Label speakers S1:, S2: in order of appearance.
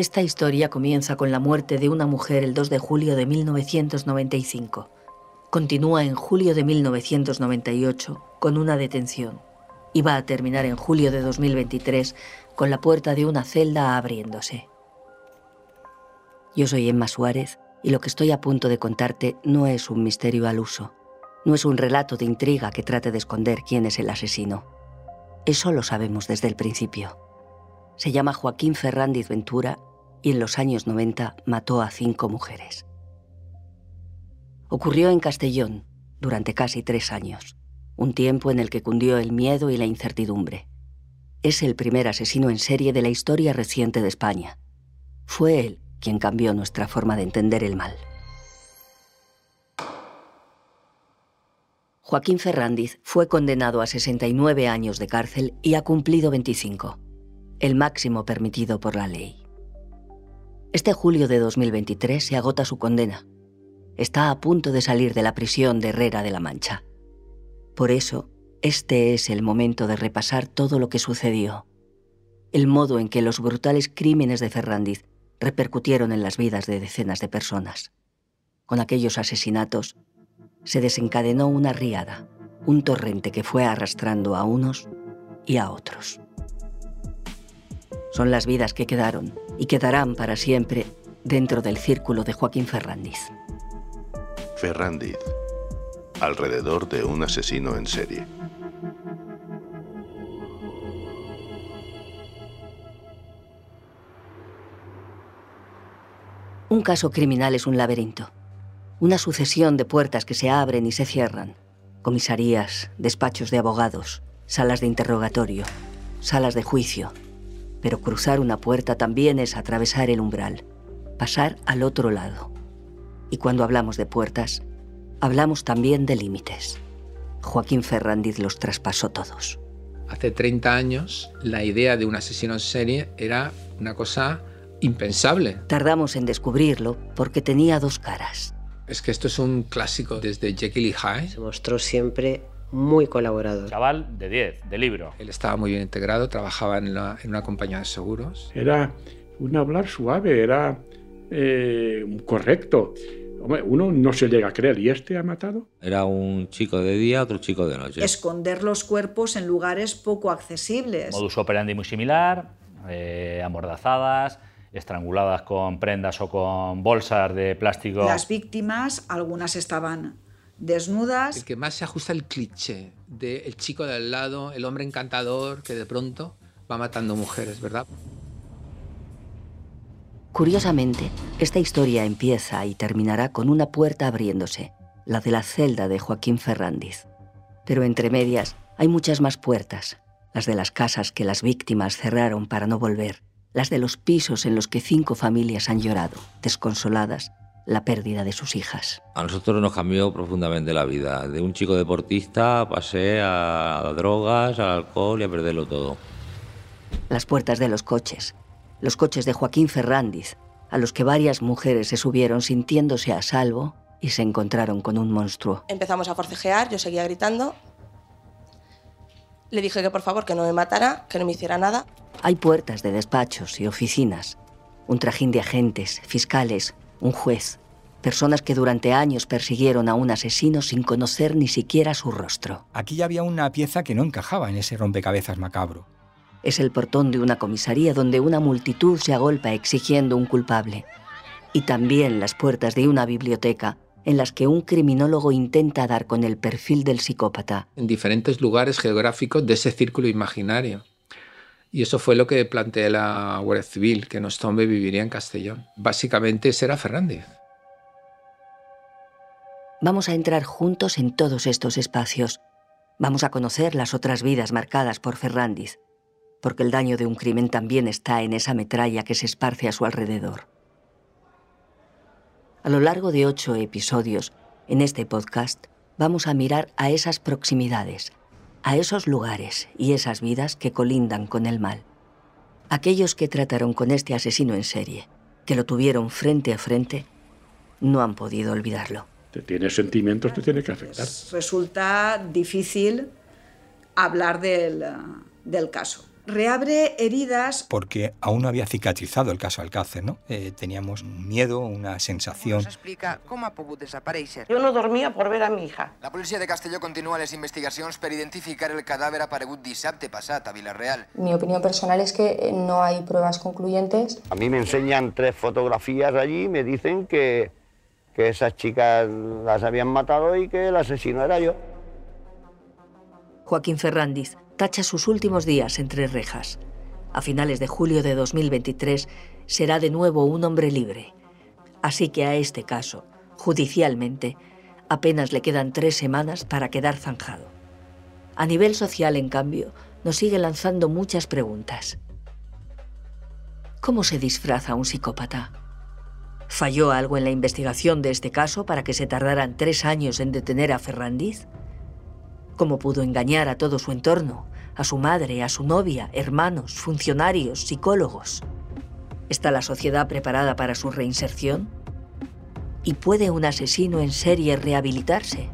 S1: Esta historia comienza con la muerte de una mujer el 2 de julio de 1995. Continúa en julio de 1998 con una detención y va a terminar en julio de 2023 con la puerta de una celda abriéndose. Yo soy Emma Suárez y lo que estoy a punto de contarte no es un misterio al uso, no es un relato de intriga que trate de esconder quién es el asesino. Eso lo sabemos desde el principio. Se llama Joaquín Ferrandiz Ventura y en los años 90 mató a cinco mujeres. Ocurrió en Castellón durante casi tres años, un tiempo en el que cundió el miedo y la incertidumbre. Es el primer asesino en serie de la historia reciente de España. Fue él quien cambió nuestra forma de entender el mal. Joaquín Ferrandiz fue condenado a 69 años de cárcel y ha cumplido 25, el máximo permitido por la ley. Este julio de 2023 se agota su condena. Está a punto de salir de la prisión de Herrera de la Mancha. Por eso, este es el momento de repasar todo lo que sucedió. El modo en que los brutales crímenes de Ferrandiz repercutieron en las vidas de decenas de personas. Con aquellos asesinatos, se desencadenó una riada, un torrente que fue arrastrando a unos y a otros. Son las vidas que quedaron y quedarán para siempre dentro del círculo de Joaquín Ferrandiz.
S2: Ferrandiz, alrededor de un asesino en serie.
S1: Un caso criminal es un laberinto, una sucesión de puertas que se abren y se cierran, comisarías, despachos de abogados, salas de interrogatorio, salas de juicio, pero cruzar una puerta también es atravesar el umbral, pasar al otro lado. Y cuando hablamos de puertas, hablamos también de límites. Joaquín Ferrandiz los traspasó todos.
S3: Hace 30 años, la idea de un asesino en serie era una cosa impensable.
S1: Tardamos en descubrirlo porque tenía dos caras.
S3: Es que esto es un clásico desde Jekyll y Hyde.
S4: Se mostró siempre muy colaborador.
S5: Chaval de 10, de libro.
S3: Él estaba muy bien integrado, trabajaba en, una compañía de seguros.
S6: Era un hablar suave, era eh, correcto. uno no se llega a creer, ¿y este ha matado?
S7: Era un chico de día, otro chico de noche.
S8: Esconder los cuerpos en lugares poco accesibles.
S5: Modus operandi muy similar, eh, amordazadas, estranguladas con prendas o con bolsas de plástico.
S8: Las víctimas, algunas estaban desnudas.
S3: El que más se ajusta al cliché del chico de al lado, el hombre encantador que de pronto va matando mujeres, ¿verdad?
S1: Curiosamente, esta historia empieza y terminará con una puerta abriéndose, la de la celda de Joaquín Ferrandiz. Pero entre medias hay muchas más puertas, las de las casas que las víctimas cerraron para no volver, las de los pisos en los que cinco familias han llorado, desconsoladas, la pérdida de sus hijas.
S7: A nosotros nos cambió profundamente la vida. De un chico deportista pasé a drogas, al alcohol y a perderlo todo.
S1: Las puertas de los coches, los coches de Joaquín Ferrandiz, a los que varias mujeres se subieron sintiéndose a salvo y se encontraron con un monstruo.
S9: Empezamos a forcejear, yo seguía gritando. Le dije que por favor que no me matara, que no me hiciera nada.
S1: Hay puertas de despachos y oficinas, un trajín de agentes, fiscales, un juez, personas que durante años persiguieron a un asesino sin conocer ni siquiera su rostro.
S10: Aquí ya había una pieza que no encajaba en ese rompecabezas macabro.
S1: Es el portón de una comisaría donde una multitud se agolpa exigiendo un culpable. Y también las puertas de una biblioteca en las que un criminólogo intenta dar con el perfil del psicópata.
S3: En diferentes lugares geográficos de ese círculo imaginario. Y eso fue lo que planteé la Guardia Civil, que nuestro hombre viviría en Castellón. Básicamente será Fernández.
S1: Vamos a entrar juntos en todos estos espacios. Vamos a conocer las otras vidas marcadas por Fernández, porque el daño de un crimen también está en esa metralla que se esparce a su alrededor. A lo largo de ocho episodios, en este podcast, vamos a mirar a esas proximidades, a esos lugares y esas vidas que colindan con el mal. Aquellos que trataron con este asesino en serie, que lo tuvieron frente a frente, no han podido olvidarlo.
S6: Te tienes sentimientos, te tiene que afectar.
S8: Resulta difícil hablar del, del caso reabre heridas.
S10: Porque aún no había cicatrizado el caso Alcácer, ¿no? Eh, teníamos miedo, una sensación.
S11: explica cómo ha podido desaparecer?
S12: Yo no dormía por ver a mi hija.
S11: La policía de Castelló continúa las investigaciones para identificar el cadáver aparegut dissabte passat a Villarreal.
S13: Mi opinión personal es que no hay pruebas concluyentes.
S14: A mí me enseñan tres fotografías allí y me dicen que, que esas chicas las habían matado y que el asesino era yo.
S1: Joaquín Ferrandiz tacha sus últimos días entre rejas. A finales de julio de 2023 será de nuevo un hombre libre. Así que a este caso, judicialmente, apenas le quedan tres semanas para quedar zanjado. A nivel social, en cambio, nos sigue lanzando muchas preguntas. ¿Cómo se disfraza un psicópata? ¿Falló algo en la investigación de este caso para que se tardaran tres años en detener a Ferrandiz? ¿Cómo pudo engañar a todo su entorno, a su madre, a su novia, hermanos, funcionarios, psicólogos? ¿Está la sociedad preparada para su reinserción? ¿Y puede un asesino en serie rehabilitarse?